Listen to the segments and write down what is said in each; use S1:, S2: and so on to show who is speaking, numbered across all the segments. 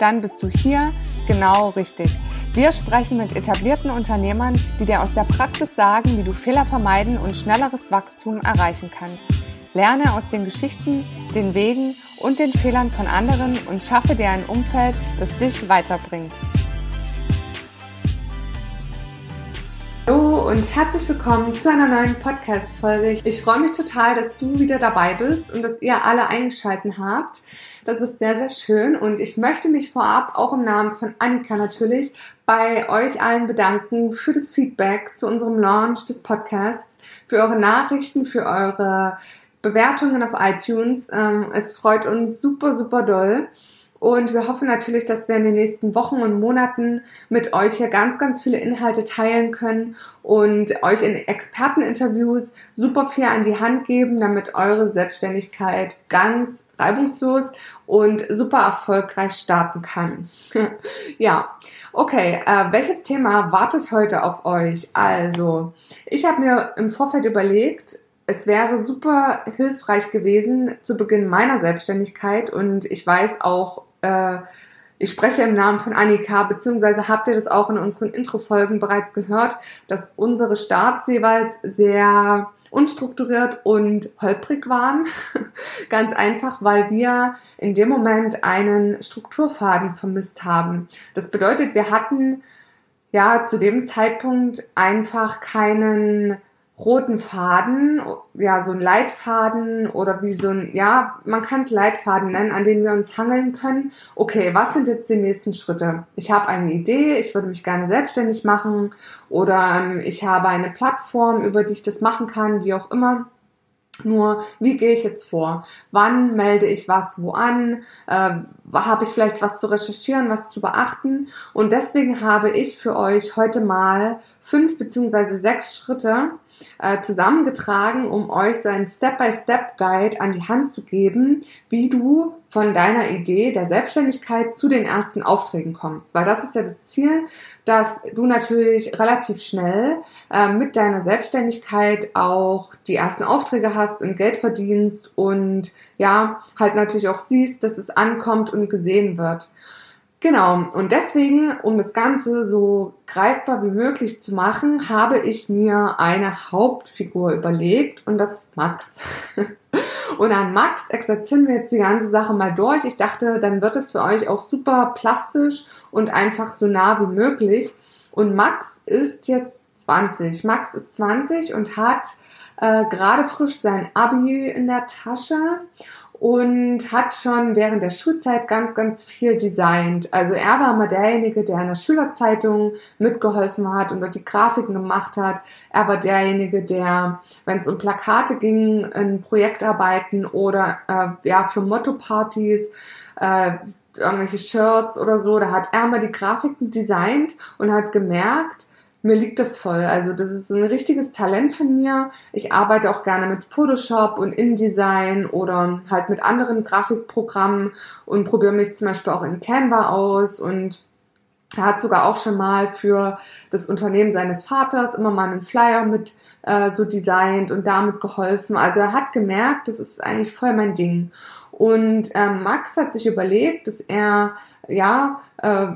S1: Dann bist du hier genau richtig. Wir sprechen mit etablierten Unternehmern, die dir aus der Praxis sagen, wie du Fehler vermeiden und schnelleres Wachstum erreichen kannst. Lerne aus den Geschichten, den Wegen und den Fehlern von anderen und schaffe dir ein Umfeld, das dich weiterbringt. Hallo und herzlich willkommen zu einer neuen Podcast-Folge. Ich freue mich total, dass du wieder dabei bist und dass ihr alle eingeschaltet habt. Das ist sehr, sehr schön und ich möchte mich vorab auch im Namen von Annika natürlich bei euch allen bedanken für das Feedback zu unserem Launch des Podcasts, für eure Nachrichten, für eure Bewertungen auf iTunes. Ähm, es freut uns super, super doll. Und wir hoffen natürlich, dass wir in den nächsten Wochen und Monaten mit euch hier ganz, ganz viele Inhalte teilen können und euch in Experteninterviews super viel an die Hand geben, damit eure Selbstständigkeit ganz reibungslos und super erfolgreich starten kann. ja, okay, äh, welches Thema wartet heute auf euch? Also, ich habe mir im Vorfeld überlegt, es wäre super hilfreich gewesen zu Beginn meiner Selbstständigkeit und ich weiß auch, äh, ich spreche im Namen von Annika, beziehungsweise habt ihr das auch in unseren Intro-Folgen bereits gehört, dass unsere Starts jeweils sehr unstrukturiert und holprig waren. Ganz einfach, weil wir in dem Moment einen Strukturfaden vermisst haben. Das bedeutet, wir hatten ja zu dem Zeitpunkt einfach keinen roten Faden, ja, so ein Leitfaden oder wie so ein, ja, man kann es Leitfaden nennen, an denen wir uns hangeln können. Okay, was sind jetzt die nächsten Schritte? Ich habe eine Idee, ich würde mich gerne selbstständig machen oder ähm, ich habe eine Plattform, über die ich das machen kann, wie auch immer. Nur, wie gehe ich jetzt vor? Wann melde ich was wo an? Äh, habe ich vielleicht was zu recherchieren, was zu beachten? Und deswegen habe ich für euch heute mal fünf beziehungsweise sechs Schritte äh, zusammengetragen, um euch so einen Step-by-Step-Guide an die Hand zu geben, wie du von deiner Idee der Selbstständigkeit zu den ersten Aufträgen kommst. Weil das ist ja das Ziel, dass du natürlich relativ schnell äh, mit deiner Selbstständigkeit auch die ersten Aufträge hast und Geld verdienst und ja, halt natürlich auch siehst, dass es ankommt und gesehen wird. Genau, und deswegen, um das Ganze so greifbar wie möglich zu machen, habe ich mir eine Hauptfigur überlegt und das ist Max. Und an Max exerzieren wir jetzt die ganze Sache mal durch. Ich dachte, dann wird es für euch auch super plastisch und einfach so nah wie möglich. Und Max ist jetzt 20. Max ist 20 und hat äh, gerade frisch sein Abi in der Tasche und hat schon während der Schulzeit ganz, ganz viel designt. Also er war immer derjenige, der in der Schülerzeitung mitgeholfen hat und dort die Grafiken gemacht hat. Er war derjenige, der, wenn es um Plakate ging, in Projektarbeiten oder äh, ja für Motto-Partys, äh, irgendwelche Shirts oder so, da hat er mal die Grafiken designt und hat gemerkt, mir liegt das voll. Also das ist ein richtiges Talent von mir. Ich arbeite auch gerne mit Photoshop und InDesign oder halt mit anderen Grafikprogrammen und probiere mich zum Beispiel auch in Canva aus und er hat sogar auch schon mal für das Unternehmen seines Vaters immer mal einen Flyer mit äh, so designt und damit geholfen. Also er hat gemerkt, das ist eigentlich voll mein Ding. Und äh, Max hat sich überlegt, dass er ja äh,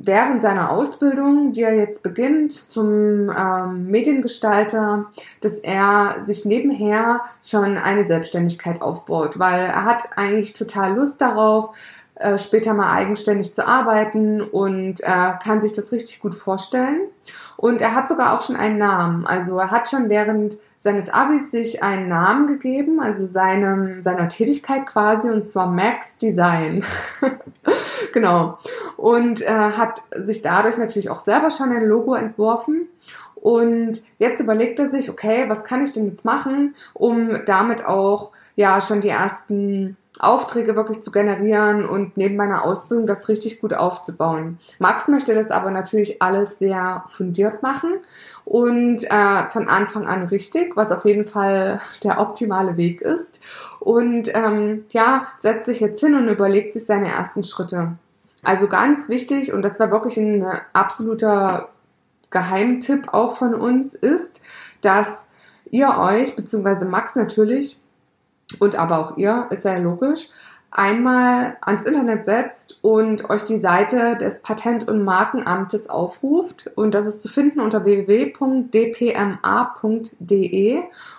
S1: während seiner Ausbildung, die er jetzt beginnt zum ähm, Mediengestalter, dass er sich nebenher schon eine Selbstständigkeit aufbaut, weil er hat eigentlich total Lust darauf, äh, später mal eigenständig zu arbeiten und äh, kann sich das richtig gut vorstellen. Und er hat sogar auch schon einen Namen. Also er hat schon während seines Abis sich einen Namen gegeben, also seinem, seiner Tätigkeit quasi, und zwar Max Design. genau. Und äh, hat sich dadurch natürlich auch selber schon ein Logo entworfen. Und jetzt überlegt er sich, okay, was kann ich denn jetzt machen, um damit auch ja schon die ersten Aufträge wirklich zu generieren und neben meiner Ausbildung das richtig gut aufzubauen. Max möchte das aber natürlich alles sehr fundiert machen und äh, von Anfang an richtig, was auf jeden Fall der optimale Weg ist. Und ähm, ja, setzt sich jetzt hin und überlegt sich seine ersten Schritte. Also ganz wichtig, und das war wirklich ein absoluter Geheimtipp auch von uns, ist, dass ihr euch, beziehungsweise Max natürlich, und aber auch ihr, ist ja logisch, einmal ans Internet setzt und euch die Seite des Patent- und Markenamtes aufruft. Und das ist zu finden unter www.dpma.de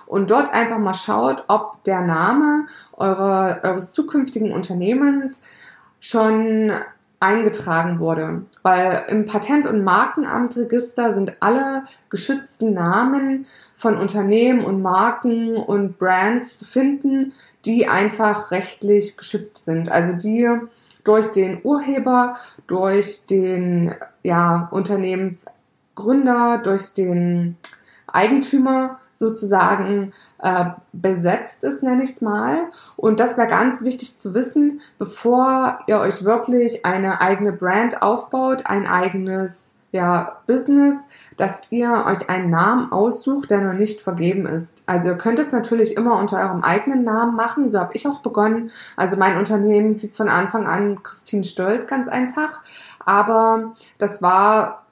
S1: und dort einfach mal schaut, ob der Name eure, eures zukünftigen Unternehmens schon eingetragen wurde. Weil im Patent- und Markenamtregister sind alle geschützten Namen von Unternehmen und Marken und Brands zu finden, die einfach rechtlich geschützt sind. Also die durch den Urheber, durch den ja, Unternehmensgründer, durch den Eigentümer sozusagen äh, besetzt ist, nenne ich es mal. Und das wäre ganz wichtig zu wissen, bevor ihr euch wirklich eine eigene Brand aufbaut, ein eigenes ja, Business, dass ihr euch einen Namen aussucht, der noch nicht vergeben ist. Also ihr könnt es natürlich immer unter eurem eigenen Namen machen. So habe ich auch begonnen. Also mein Unternehmen hieß von Anfang an Christine Stolt, ganz einfach. Aber das war,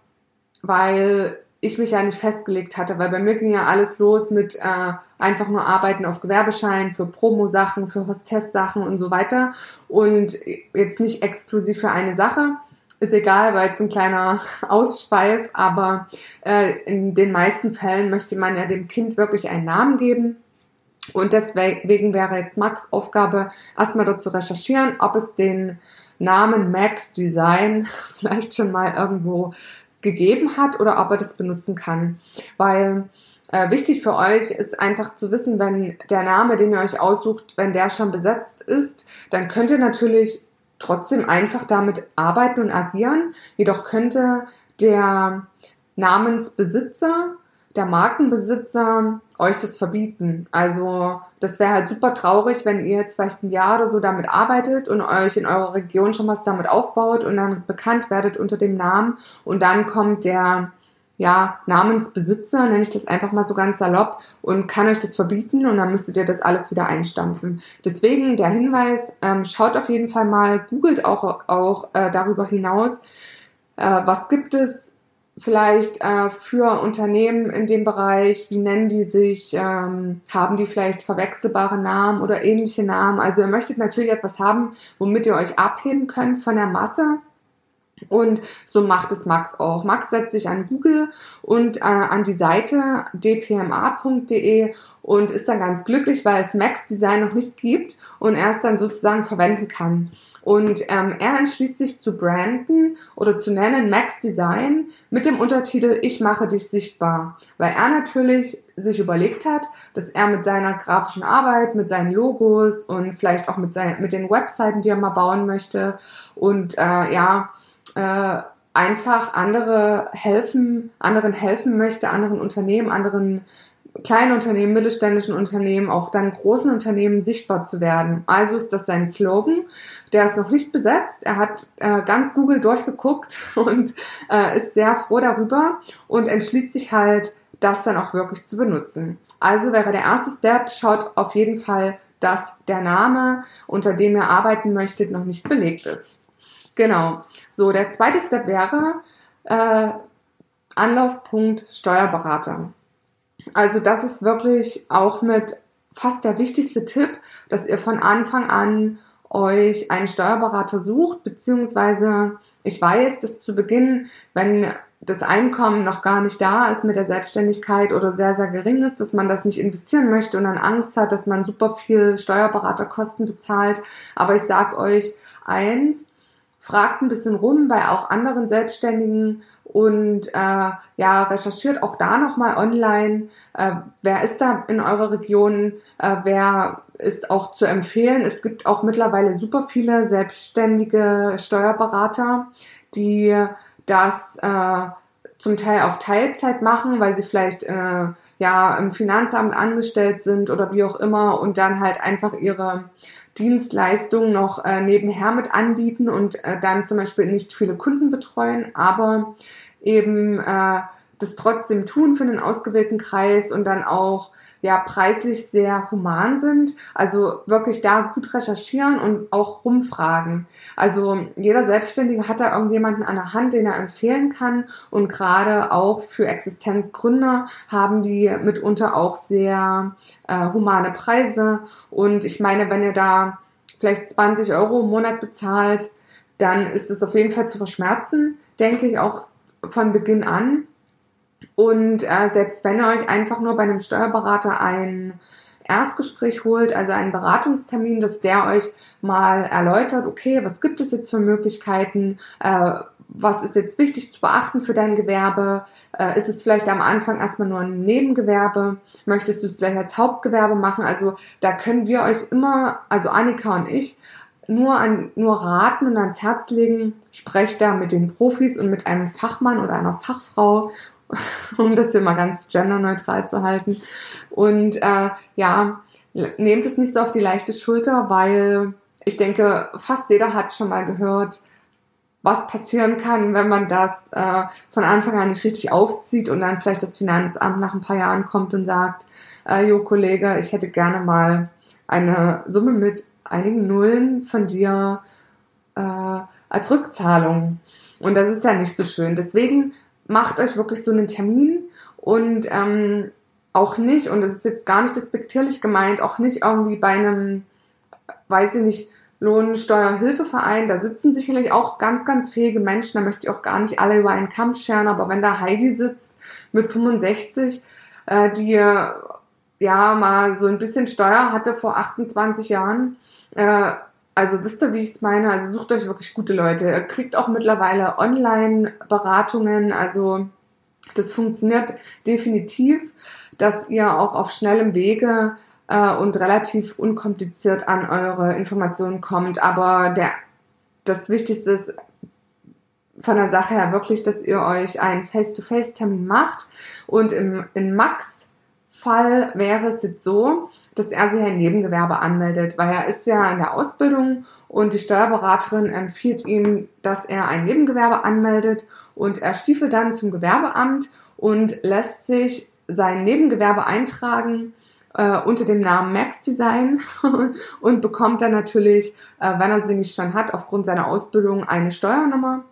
S1: weil ich mich ja nicht festgelegt hatte, weil bei mir ging ja alles los mit äh, einfach nur Arbeiten auf Gewerbeschein, für Promo-Sachen, für Hostess-Sachen und so weiter und jetzt nicht exklusiv für eine Sache. Ist egal, weil jetzt ein kleiner Ausschweif, aber äh, in den meisten Fällen möchte man ja dem Kind wirklich einen Namen geben. Und deswegen wäre jetzt Max Aufgabe, erstmal dort zu recherchieren, ob es den Namen Max Design vielleicht schon mal irgendwo gegeben hat oder ob er das benutzen kann. Weil äh, wichtig für euch ist einfach zu wissen, wenn der Name, den ihr euch aussucht, wenn der schon besetzt ist, dann könnt ihr natürlich trotzdem einfach damit arbeiten und agieren. Jedoch könnte der Namensbesitzer der Markenbesitzer euch das verbieten. Also das wäre halt super traurig, wenn ihr jetzt vielleicht ein Jahr oder so damit arbeitet und euch in eurer Region schon was damit aufbaut und dann bekannt werdet unter dem Namen und dann kommt der ja, Namensbesitzer, nenne ich das einfach mal so ganz salopp, und kann euch das verbieten und dann müsstet ihr das alles wieder einstampfen. Deswegen der Hinweis, ähm, schaut auf jeden Fall mal, googelt auch, auch äh, darüber hinaus, äh, was gibt es vielleicht äh, für Unternehmen in dem Bereich? Wie nennen die sich? Ähm, haben die vielleicht verwechselbare Namen oder ähnliche Namen? Also ihr möchtet natürlich etwas haben, womit ihr euch abheben könnt von der Masse. Und so macht es Max auch. Max setzt sich an Google und äh, an die Seite dpma.de und ist dann ganz glücklich, weil es Max Design noch nicht gibt und er es dann sozusagen verwenden kann. Und ähm, er entschließt sich zu branden oder zu nennen Max Design mit dem Untertitel Ich mache dich sichtbar, weil er natürlich sich überlegt hat, dass er mit seiner grafischen Arbeit, mit seinen Logos und vielleicht auch mit, seinen, mit den Webseiten, die er mal bauen möchte und äh, ja, äh, einfach andere helfen, anderen helfen möchte, anderen Unternehmen, anderen kleinen Unternehmen, mittelständischen Unternehmen, auch dann großen Unternehmen sichtbar zu werden. Also ist das sein Slogan. Der ist noch nicht besetzt. Er hat äh, ganz Google durchgeguckt und äh, ist sehr froh darüber und entschließt sich halt, das dann auch wirklich zu benutzen. Also wäre der erste Step, schaut auf jeden Fall, dass der Name, unter dem ihr arbeiten möchtet, noch nicht belegt ist. Genau. So, der zweite Step wäre äh, Anlaufpunkt Steuerberater. Also das ist wirklich auch mit fast der wichtigste Tipp, dass ihr von Anfang an euch einen Steuerberater sucht, beziehungsweise ich weiß, dass zu Beginn, wenn das Einkommen noch gar nicht da ist mit der Selbstständigkeit oder sehr, sehr gering ist, dass man das nicht investieren möchte und dann Angst hat, dass man super viel Steuerberaterkosten bezahlt. Aber ich sag euch eins, fragt ein bisschen rum bei auch anderen Selbstständigen und äh, ja, recherchiert auch da nochmal online, äh, wer ist da in eurer Region, äh, wer ist auch zu empfehlen. Es gibt auch mittlerweile super viele selbstständige Steuerberater, die das äh, zum Teil auf Teilzeit machen, weil sie vielleicht äh, ja im Finanzamt angestellt sind oder wie auch immer und dann halt einfach ihre Dienstleistungen noch äh, nebenher mit anbieten und äh, dann zum Beispiel nicht viele Kunden betreuen, aber eben äh, das trotzdem tun für einen ausgewählten Kreis und dann auch ja preislich sehr human sind. Also wirklich da gut recherchieren und auch rumfragen. Also jeder Selbstständige hat da irgendjemanden an der Hand, den er empfehlen kann. Und gerade auch für Existenzgründer haben die mitunter auch sehr äh, humane Preise. Und ich meine, wenn ihr da vielleicht 20 Euro im Monat bezahlt, dann ist es auf jeden Fall zu verschmerzen, denke ich auch von Beginn an. Und äh, selbst wenn ihr euch einfach nur bei einem Steuerberater ein Erstgespräch holt, also einen Beratungstermin, dass der euch mal erläutert, okay, was gibt es jetzt für Möglichkeiten, äh, was ist jetzt wichtig zu beachten für dein Gewerbe? Äh, ist es vielleicht am Anfang erstmal nur ein Nebengewerbe? Möchtest du es gleich als Hauptgewerbe machen? Also da können wir euch immer, also Annika und ich, nur an, nur raten und ans Herz legen, sprecht da mit den Profis und mit einem Fachmann oder einer Fachfrau um das hier mal ganz genderneutral zu halten. Und äh, ja, nehmt es nicht so auf die leichte Schulter, weil ich denke, fast jeder hat schon mal gehört, was passieren kann, wenn man das äh, von Anfang an nicht richtig aufzieht und dann vielleicht das Finanzamt nach ein paar Jahren kommt und sagt, äh, Jo Kollege, ich hätte gerne mal eine Summe mit einigen Nullen von dir äh, als Rückzahlung. Und das ist ja nicht so schön. Deswegen macht euch wirklich so einen Termin und ähm, auch nicht, und das ist jetzt gar nicht despektierlich gemeint, auch nicht irgendwie bei einem, weiß ich nicht, Lohnsteuerhilfeverein, da sitzen sicherlich auch ganz, ganz fähige Menschen, da möchte ich auch gar nicht alle über einen Kamm scheren, aber wenn da Heidi sitzt mit 65, äh, die ja mal so ein bisschen Steuer hatte vor 28 Jahren, äh, also wisst ihr, wie ich es meine? Also sucht euch wirklich gute Leute. Ihr kriegt auch mittlerweile Online-Beratungen. Also das funktioniert definitiv, dass ihr auch auf schnellem Wege äh, und relativ unkompliziert an eure Informationen kommt. Aber der, das Wichtigste ist von der Sache her wirklich, dass ihr euch einen Face-to-Face-Termin macht und im, in Max Fall wäre es jetzt so, dass er sich ein Nebengewerbe anmeldet, weil er ist ja in der Ausbildung und die Steuerberaterin empfiehlt ihm, dass er ein Nebengewerbe anmeldet und er stiefelt dann zum Gewerbeamt und lässt sich sein Nebengewerbe eintragen äh, unter dem Namen Max Design und bekommt dann natürlich, äh, wenn er sie nicht schon hat, aufgrund seiner Ausbildung eine Steuernummer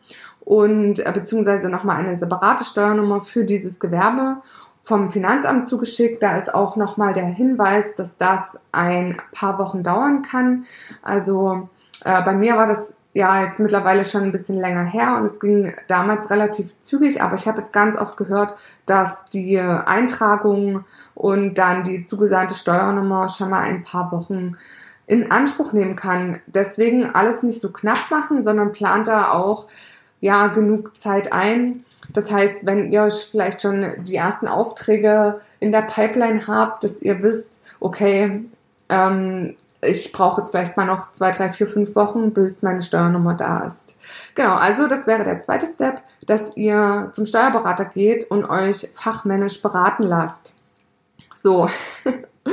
S1: und äh, beziehungsweise nochmal eine separate Steuernummer für dieses Gewerbe vom Finanzamt zugeschickt. Da ist auch nochmal der Hinweis, dass das ein paar Wochen dauern kann. Also äh, bei mir war das ja jetzt mittlerweile schon ein bisschen länger her und es ging damals relativ zügig, aber ich habe jetzt ganz oft gehört, dass die Eintragung und dann die zugesandte Steuernummer schon mal ein paar Wochen in Anspruch nehmen kann. Deswegen alles nicht so knapp machen, sondern plant da auch ja genug Zeit ein, das heißt, wenn ihr euch vielleicht schon die ersten Aufträge in der Pipeline habt, dass ihr wisst, okay, ähm, ich brauche jetzt vielleicht mal noch zwei, drei, vier, fünf Wochen, bis meine Steuernummer da ist. Genau, also das wäre der zweite Step, dass ihr zum Steuerberater geht und euch fachmännisch beraten lasst. So,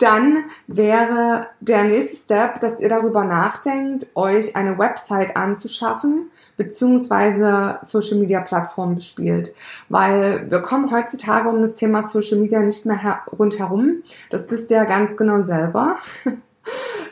S1: dann wäre der nächste Step, dass ihr darüber nachdenkt, euch eine Website anzuschaffen, beziehungsweise Social Media Plattformen bespielt. Weil wir kommen heutzutage um das Thema Social Media nicht mehr rundherum. Das wisst ihr ja ganz genau selber.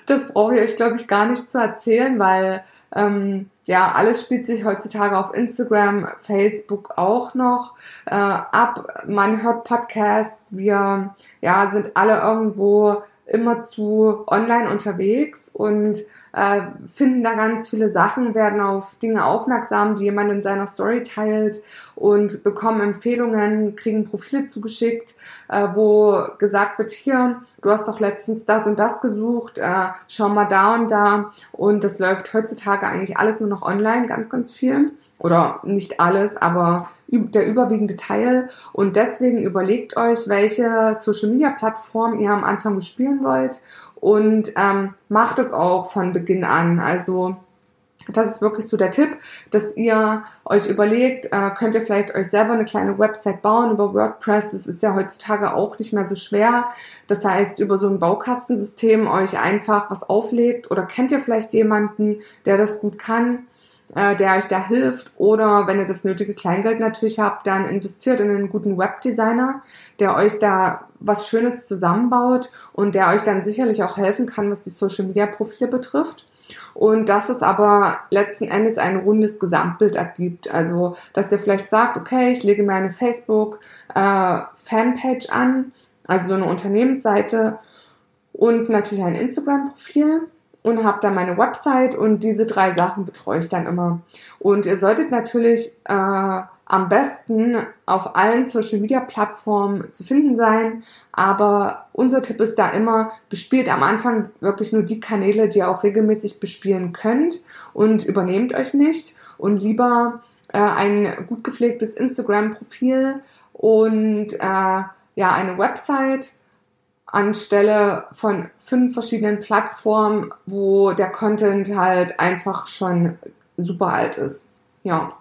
S1: Das brauche ich euch, glaube ich, gar nicht zu erzählen, weil ähm, ja, alles spielt sich heutzutage auf Instagram, Facebook auch noch äh, ab. Man hört Podcasts, wir ja, sind alle irgendwo immer zu online unterwegs und äh, finden da ganz viele Sachen, werden auf Dinge aufmerksam, die jemand in seiner Story teilt und bekommen Empfehlungen, kriegen Profile zugeschickt, äh, wo gesagt wird, hier, du hast doch letztens das und das gesucht, äh, schau mal da und da. Und das läuft heutzutage eigentlich alles nur noch online, ganz, ganz viel. Oder nicht alles, aber der überwiegende Teil. Und deswegen überlegt euch, welche Social Media Plattform ihr am Anfang bespielen wollt und ähm, macht es auch von Beginn an. Also das ist wirklich so der Tipp, dass ihr euch überlegt, äh, könnt ihr vielleicht euch selber eine kleine Website bauen über WordPress. Das ist ja heutzutage auch nicht mehr so schwer. Das heißt, über so ein Baukastensystem euch einfach was auflegt oder kennt ihr vielleicht jemanden, der das gut kann, äh, der euch da hilft. Oder wenn ihr das nötige Kleingeld natürlich habt, dann investiert in einen guten Webdesigner, der euch da was Schönes zusammenbaut und der euch dann sicherlich auch helfen kann, was die Social Media Profile betrifft. Und dass es aber letzten Endes ein rundes Gesamtbild ergibt. Also, dass ihr vielleicht sagt, okay, ich lege mir eine Facebook äh, Fanpage an, also so eine Unternehmensseite und natürlich ein Instagram-Profil und habe dann meine Website und diese drei Sachen betreue ich dann immer. Und ihr solltet natürlich äh, am besten auf allen Social Media Plattformen zu finden sein. Aber unser Tipp ist da immer, bespielt am Anfang wirklich nur die Kanäle, die ihr auch regelmäßig bespielen könnt und übernehmt euch nicht und lieber äh, ein gut gepflegtes Instagram-Profil und äh, ja, eine Website anstelle von fünf verschiedenen Plattformen, wo der Content halt einfach schon super alt ist. Ja.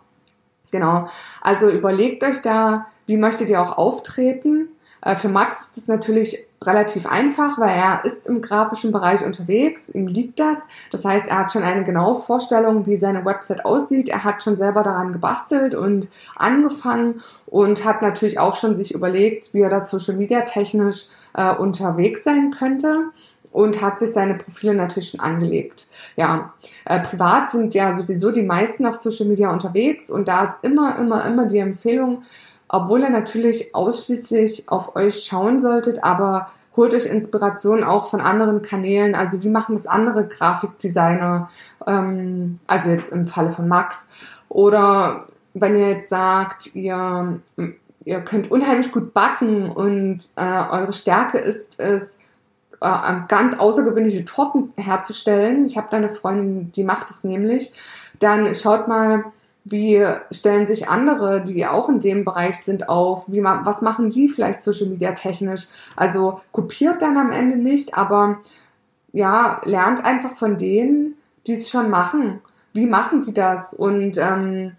S1: Genau. Also überlegt euch da, wie möchtet ihr auch auftreten. Äh, für Max ist es natürlich relativ einfach, weil er ist im grafischen Bereich unterwegs, ihm liegt das. Das heißt, er hat schon eine genaue Vorstellung, wie seine Website aussieht. Er hat schon selber daran gebastelt und angefangen und hat natürlich auch schon sich überlegt, wie er das Social Media technisch äh, unterwegs sein könnte und hat sich seine Profile natürlich schon angelegt. Ja, äh, privat sind ja sowieso die meisten auf Social Media unterwegs und da ist immer, immer, immer die Empfehlung, obwohl ihr natürlich ausschließlich auf euch schauen solltet, aber holt euch Inspiration auch von anderen Kanälen. Also wie machen das andere Grafikdesigner? Ähm, also jetzt im Falle von Max. Oder wenn ihr jetzt sagt, ihr, ihr könnt unheimlich gut backen und äh, eure Stärke ist es, äh, ganz außergewöhnliche Torten herzustellen. Ich habe da eine Freundin, die macht es nämlich. Dann schaut mal, wie stellen sich andere, die auch in dem Bereich sind, auf? Wie was machen die vielleicht Social Media technisch? Also kopiert dann am Ende nicht, aber ja, lernt einfach von denen, die es schon machen. Wie machen die das? Und ähm,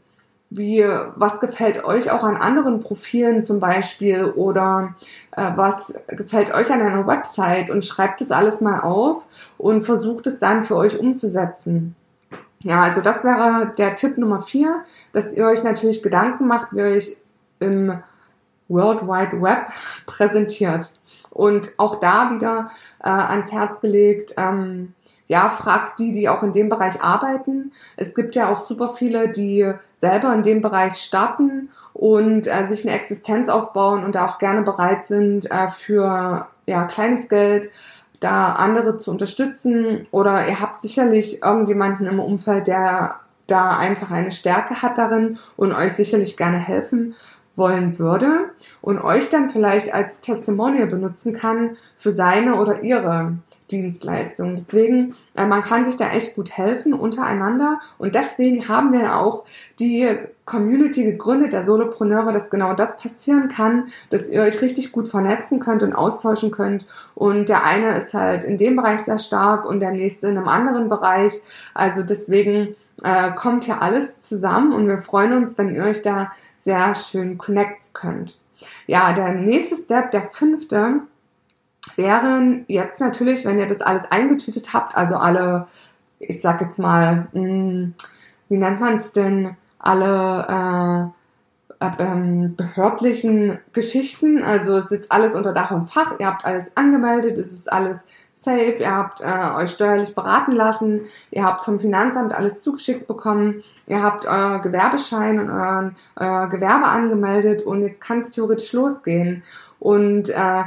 S1: wie, was gefällt euch auch an anderen Profilen zum Beispiel oder äh, was gefällt euch an einer Website und schreibt das alles mal auf und versucht es dann für euch umzusetzen. Ja, also das wäre der Tipp Nummer vier, dass ihr euch natürlich Gedanken macht, wie ihr euch im World Wide Web präsentiert. Und auch da wieder äh, ans Herz gelegt, ähm, ja, fragt die, die auch in dem Bereich arbeiten. Es gibt ja auch super viele, die selber in dem Bereich starten und äh, sich eine Existenz aufbauen und da auch gerne bereit sind, äh, für ja, kleines Geld da andere zu unterstützen. Oder ihr habt sicherlich irgendjemanden im Umfeld, der da einfach eine Stärke hat darin und euch sicherlich gerne helfen wollen würde und euch dann vielleicht als Testimonial benutzen kann für seine oder ihre Dienstleistung. Deswegen, äh, man kann sich da echt gut helfen untereinander und deswegen haben wir auch die Community gegründet, der Solopreneure, dass genau das passieren kann, dass ihr euch richtig gut vernetzen könnt und austauschen könnt und der eine ist halt in dem Bereich sehr stark und der nächste in einem anderen Bereich. Also deswegen äh, kommt hier alles zusammen und wir freuen uns, wenn ihr euch da sehr schön connecten könnt. Ja, der nächste Step, der fünfte, wären jetzt natürlich, wenn ihr das alles eingetütet habt, also alle, ich sag jetzt mal, mh, hm, wie nennt man es denn, alle äh, äh, ähm, behördlichen Geschichten, also es sitzt alles unter Dach und Fach, ihr habt alles angemeldet, es ist alles safe, ihr habt äh, euch steuerlich beraten lassen, ihr habt vom Finanzamt alles zugeschickt bekommen, ihr habt euer Gewerbeschein und euer, euer Gewerbe angemeldet. Und jetzt kann es theoretisch losgehen. Und äh,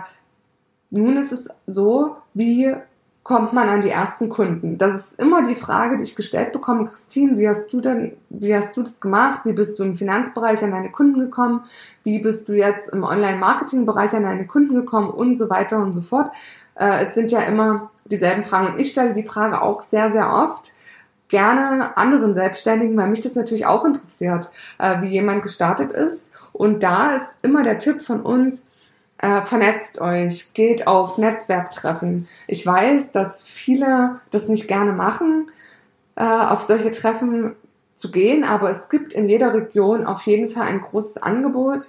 S1: nun ist es so, wie kommt man an die ersten Kunden? Das ist immer die Frage, die ich gestellt bekomme. Christine, wie hast du denn, wie hast du das gemacht? Wie bist du im Finanzbereich an deine Kunden gekommen? Wie bist du jetzt im Online-Marketing-Bereich an deine Kunden gekommen? Und so weiter und so fort. Äh, es sind ja immer dieselben Fragen. Und ich stelle die Frage auch sehr, sehr oft gerne anderen Selbstständigen, weil mich das natürlich auch interessiert, äh, wie jemand gestartet ist. Und da ist immer der Tipp von uns, äh, vernetzt euch, geht auf Netzwerktreffen. Ich weiß, dass viele das nicht gerne machen, äh, auf solche Treffen zu gehen, aber es gibt in jeder Region auf jeden Fall ein großes Angebot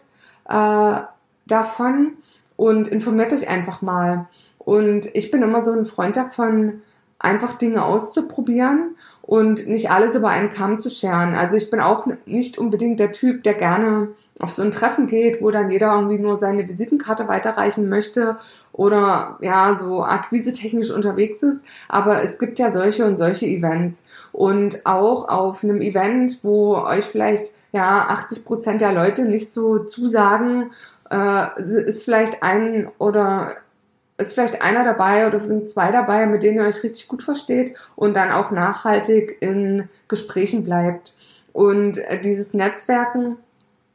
S1: äh, davon und informiert euch einfach mal. Und ich bin immer so ein Freund davon, einfach Dinge auszuprobieren und nicht alles über einen Kamm zu scheren. Also ich bin auch nicht unbedingt der Typ, der gerne auf so ein Treffen geht, wo dann jeder irgendwie nur seine Visitenkarte weiterreichen möchte oder ja, so akquisetechnisch unterwegs ist. Aber es gibt ja solche und solche Events. Und auch auf einem Event, wo euch vielleicht ja 80 Prozent der Leute nicht so zusagen, äh, ist vielleicht ein oder ist vielleicht einer dabei oder sind zwei dabei, mit denen ihr euch richtig gut versteht und dann auch nachhaltig in Gesprächen bleibt. Und äh, dieses Netzwerken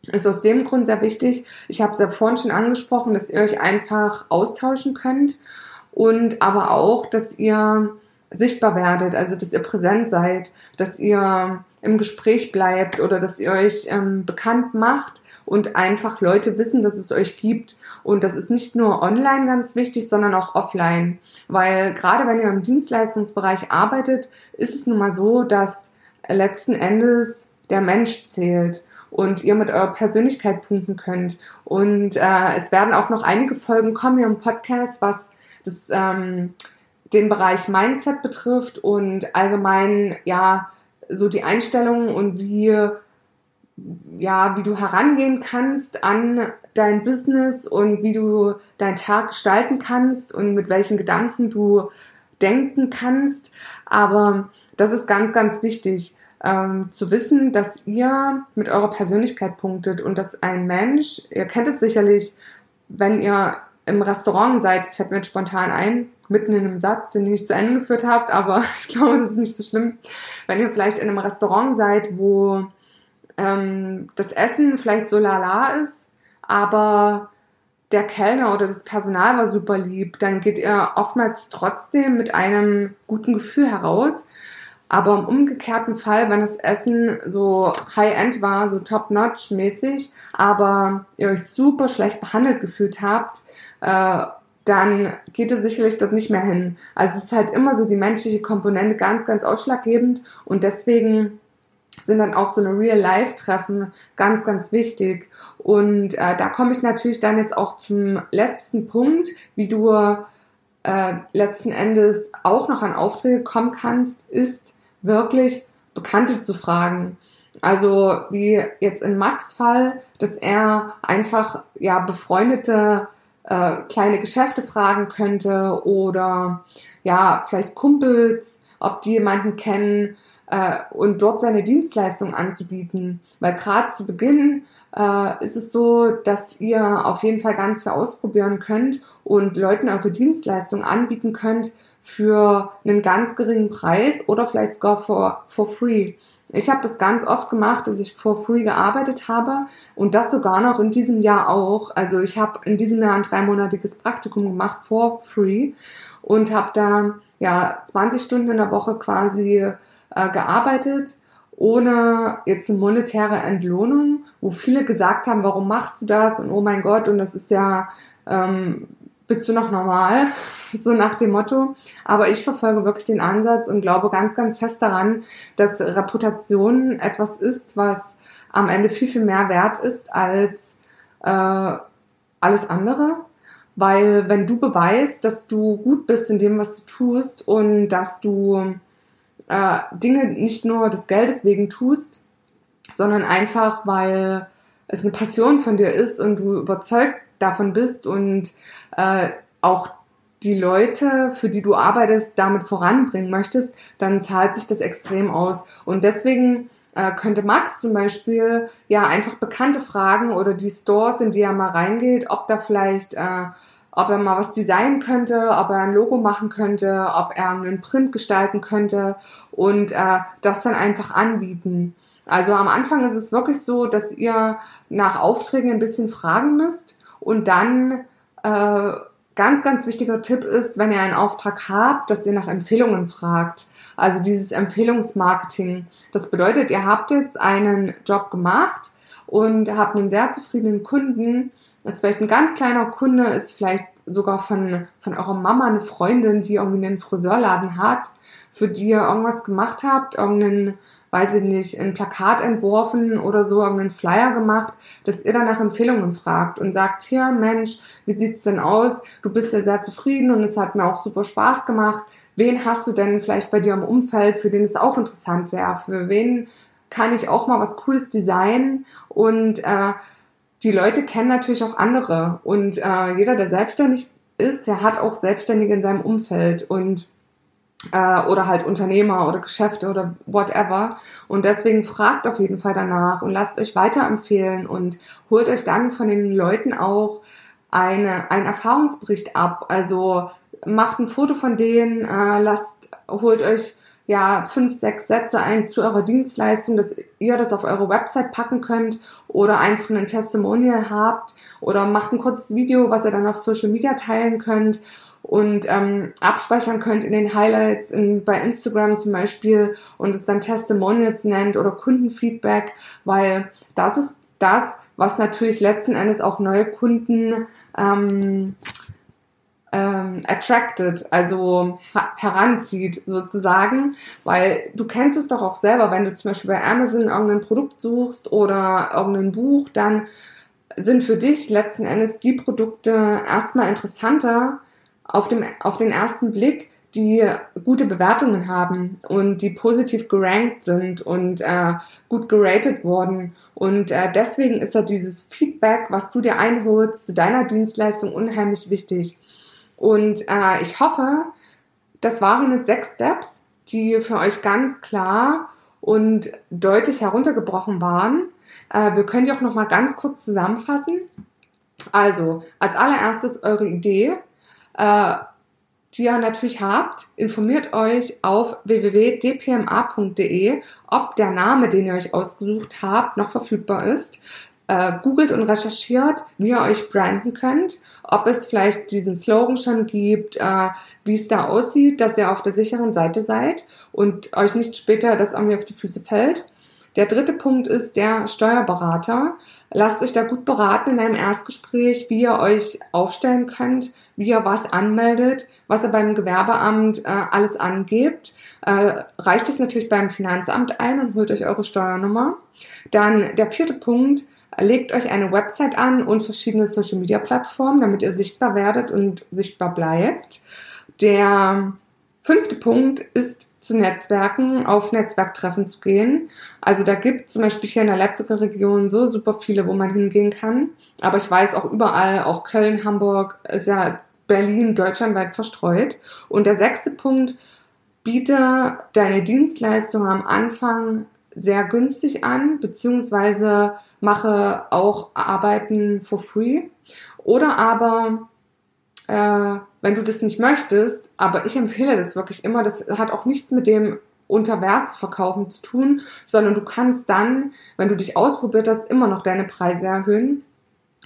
S1: ist aus dem Grund sehr wichtig. Ich habe es ja vorhin schon angesprochen, dass ihr euch einfach austauschen könnt und aber auch, dass ihr sichtbar werdet, also dass ihr präsent seid, dass ihr im Gespräch bleibt oder dass ihr euch ähm, bekannt macht und einfach Leute wissen, dass es euch gibt. Und das ist nicht nur online ganz wichtig, sondern auch offline. Weil gerade wenn ihr im Dienstleistungsbereich arbeitet, ist es nun mal so, dass letzten Endes der Mensch zählt und ihr mit eurer Persönlichkeit punkten könnt. Und äh, es werden auch noch einige Folgen kommen hier im Podcast, was das, ähm, den Bereich Mindset betrifft und allgemein, ja, so die Einstellung und wie ja, wie du herangehen kannst an dein Business und wie du deinen Tag gestalten kannst und mit welchen Gedanken du denken kannst. Aber das ist ganz, ganz wichtig ähm, zu wissen, dass ihr mit eurer Persönlichkeit punktet und dass ein Mensch, ihr kennt es sicherlich, wenn ihr im Restaurant seid, das fällt mir jetzt spontan ein, mitten in einem Satz, den ihr nicht zu Ende geführt habt, aber ich glaube, das ist nicht so schlimm. Wenn ihr vielleicht in einem Restaurant seid, wo ähm, das Essen vielleicht so lala ist, aber der Kellner oder das Personal war super lieb, dann geht ihr oftmals trotzdem mit einem guten Gefühl heraus. Aber im umgekehrten Fall, wenn das Essen so High-End war, so Top-Notch mäßig, aber ihr euch super schlecht behandelt gefühlt habt, äh, dann geht es sicherlich dort nicht mehr hin. Also es ist halt immer so die menschliche Komponente ganz, ganz ausschlaggebend und deswegen sind dann auch so eine Real-Life-Treffen ganz, ganz wichtig. Und äh, da komme ich natürlich dann jetzt auch zum letzten Punkt, wie du äh, letzten Endes auch noch an Aufträge kommen kannst, ist wirklich Bekannte zu fragen. Also wie jetzt in Max Fall, dass er einfach ja befreundete äh, kleine Geschäfte fragen könnte oder ja vielleicht Kumpels, ob die jemanden kennen, äh, und dort seine Dienstleistung anzubieten. Weil gerade zu Beginn äh, ist es so, dass ihr auf jeden Fall ganz viel ausprobieren könnt und Leuten eure Dienstleistung anbieten könnt für einen ganz geringen Preis oder vielleicht sogar for, for free. Ich habe das ganz oft gemacht, dass ich for free gearbeitet habe und das sogar noch in diesem Jahr auch. Also ich habe in diesem Jahr ein dreimonatiges Praktikum gemacht for free und habe da ja 20 Stunden in der Woche quasi äh, gearbeitet, ohne jetzt eine monetäre Entlohnung, wo viele gesagt haben, warum machst du das und oh mein Gott und das ist ja, ähm, bist du noch normal, so nach dem Motto. Aber ich verfolge wirklich den Ansatz und glaube ganz, ganz fest daran, dass Reputation etwas ist, was am Ende viel, viel mehr wert ist als äh, alles andere. Weil wenn du beweist, dass du gut bist in dem, was du tust und dass du äh, Dinge nicht nur des Geldes wegen tust, sondern einfach, weil es eine Passion von dir ist und du überzeugt davon bist und äh, auch die Leute, für die du arbeitest, damit voranbringen möchtest, dann zahlt sich das extrem aus. Und deswegen äh, könnte Max zum Beispiel ja einfach Bekannte fragen oder die Stores, in die er mal reingeht, ob da vielleicht äh, ob er mal was designen könnte, ob er ein Logo machen könnte, ob er einen Print gestalten könnte und äh, das dann einfach anbieten. Also am Anfang ist es wirklich so, dass ihr nach Aufträgen ein bisschen fragen müsst und dann äh, ganz, ganz wichtiger Tipp ist, wenn ihr einen Auftrag habt, dass ihr nach Empfehlungen fragt. Also dieses Empfehlungsmarketing. Das bedeutet, ihr habt jetzt einen Job gemacht und habt einen sehr zufriedenen Kunden ist vielleicht ein ganz kleiner Kunde, ist vielleicht sogar von, von eurer Mama eine Freundin, die irgendwie einen Friseurladen hat, für die ihr irgendwas gemacht habt, irgendeinen weiß ich nicht, ein Plakat entworfen oder so, einen Flyer gemacht, dass ihr dann nach Empfehlungen fragt und sagt, hier, Mensch, wie sieht's denn aus? Du bist ja sehr zufrieden und es hat mir auch super Spaß gemacht. Wen hast du denn vielleicht bei dir im Umfeld, für den es auch interessant wäre? Für wen kann ich auch mal was Cooles designen? Und äh, die Leute kennen natürlich auch andere. Und äh, jeder, der selbstständig ist, der hat auch Selbstständige in seinem Umfeld. Und äh, oder halt Unternehmer oder Geschäfte oder whatever. Und deswegen fragt auf jeden Fall danach und lasst euch weiterempfehlen und holt euch dann von den Leuten auch eine, einen Erfahrungsbericht ab. Also macht ein Foto von denen, äh, lasst, holt euch ja fünf, sechs Sätze ein zu eurer Dienstleistung, dass ihr das auf eure Website packen könnt oder einfach ein Testimonial habt oder macht ein kurzes Video, was ihr dann auf Social Media teilen könnt und ähm, abspeichern könnt in den Highlights in, bei Instagram zum Beispiel und es dann Testimonials nennt oder Kundenfeedback, weil das ist das, was natürlich letzten Endes auch neue Kunden ähm, ähm, attracted, also heranzieht sozusagen, weil du kennst es doch auch selber, wenn du zum Beispiel bei Amazon irgendein Produkt suchst oder irgendein Buch, dann sind für dich letzten Endes die Produkte erstmal interessanter, auf, dem, auf den ersten Blick, die gute Bewertungen haben und die positiv gerankt sind und äh, gut geratet wurden. Und äh, deswegen ist ja dieses Feedback, was du dir einholst zu deiner Dienstleistung, unheimlich wichtig. Und äh, ich hoffe, das waren jetzt sechs Steps, die für euch ganz klar und deutlich heruntergebrochen waren. Äh, wir können die auch noch mal ganz kurz zusammenfassen. Also, als allererstes eure Idee äh, die ihr natürlich habt, informiert euch auf www.dpma.de, ob der Name, den ihr euch ausgesucht habt, noch verfügbar ist. Äh, googelt und recherchiert, wie ihr euch branden könnt, ob es vielleicht diesen Slogan schon gibt, äh, wie es da aussieht, dass ihr auf der sicheren Seite seid und euch nicht später das irgendwie auf die Füße fällt. Der dritte Punkt ist der Steuerberater. Lasst euch da gut beraten in einem Erstgespräch, wie ihr euch aufstellen könnt, wie ihr was anmeldet, was ihr beim Gewerbeamt äh, alles angebt. Äh, reicht es natürlich beim Finanzamt ein und holt euch eure Steuernummer. Dann der vierte Punkt, legt euch eine Website an und verschiedene Social Media Plattformen, damit ihr sichtbar werdet und sichtbar bleibt. Der fünfte Punkt ist zu Netzwerken, auf Netzwerktreffen zu gehen. Also da gibt zum Beispiel hier in der Leipziger Region so super viele, wo man hingehen kann. Aber ich weiß auch überall, auch Köln, Hamburg, ist ja Berlin, deutschlandweit verstreut. Und der sechste Punkt, biete deine Dienstleistung am Anfang sehr günstig an, beziehungsweise mache auch Arbeiten for free. Oder aber äh, wenn du das nicht möchtest, aber ich empfehle das wirklich immer, das hat auch nichts mit dem unter Wert zu verkaufen zu tun, sondern du kannst dann, wenn du dich ausprobiert hast, immer noch deine Preise erhöhen.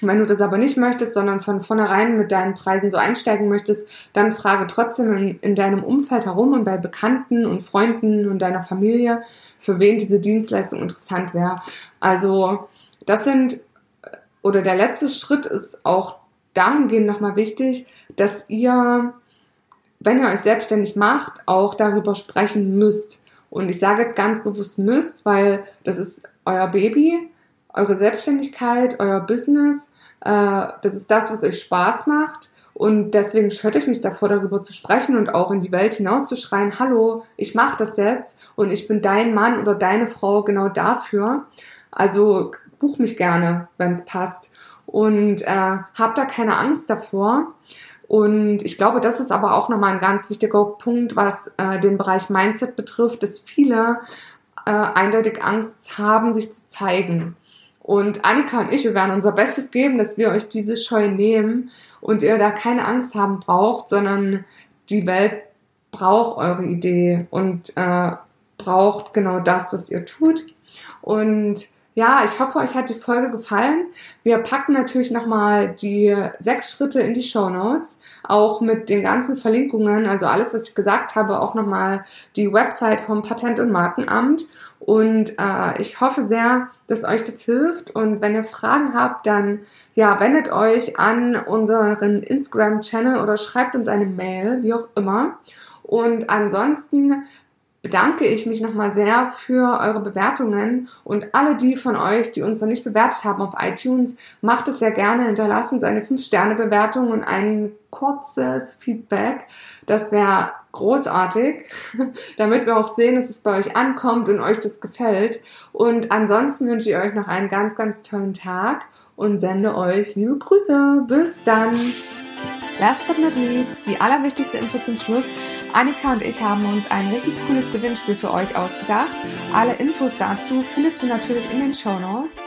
S1: Wenn du das aber nicht möchtest, sondern von vornherein mit deinen Preisen so einsteigen möchtest, dann frage trotzdem in, in deinem Umfeld herum und bei Bekannten und Freunden und deiner Familie, für wen diese Dienstleistung interessant wäre. Also das sind, oder der letzte Schritt ist auch dahingehend nochmal wichtig, dass ihr, wenn ihr euch selbstständig macht, auch darüber sprechen müsst. Und ich sage jetzt ganz bewusst müsst, weil das ist euer Baby, eure Selbstständigkeit, euer Business. Äh, das ist das, was euch Spaß macht. Und deswegen scheut euch nicht davor, darüber zu sprechen und auch in die Welt hinauszuschreien, hallo, ich mache das jetzt und ich bin dein Mann oder deine Frau genau dafür. Also buch mich gerne, wenn es passt und äh, habt da keine Angst davor. Und ich glaube, das ist aber auch nochmal ein ganz wichtiger Punkt, was äh, den Bereich Mindset betrifft, dass viele äh, eindeutig Angst haben, sich zu zeigen. Und Annika und ich, wir werden unser Bestes geben, dass wir euch diese Scheu nehmen und ihr da keine Angst haben braucht, sondern die Welt braucht eure Idee und äh, braucht genau das, was ihr tut. Und ja, ich hoffe, euch hat die Folge gefallen. Wir packen natürlich nochmal die sechs Schritte in die Show Notes, auch mit den ganzen Verlinkungen, also alles, was ich gesagt habe, auch nochmal die Website vom Patent- und Markenamt. Und äh, ich hoffe sehr, dass euch das hilft. Und wenn ihr Fragen habt, dann ja, wendet euch an unseren Instagram-Channel oder schreibt uns eine Mail, wie auch immer. Und ansonsten bedanke ich mich nochmal sehr für eure Bewertungen und alle die von euch, die uns noch nicht bewertet haben auf iTunes, macht es sehr gerne, hinterlasst uns eine 5-Sterne-Bewertung und ein kurzes Feedback. Das wäre großartig, damit wir auch sehen, dass es bei euch ankommt und euch das gefällt. Und ansonsten wünsche ich euch noch einen ganz, ganz tollen Tag und sende euch liebe Grüße. Bis dann. Last but not least, die allerwichtigste Info zum Schluss. Annika und ich haben uns ein richtig cooles Gewinnspiel für euch ausgedacht. Alle Infos dazu findest du natürlich in den Show Notes.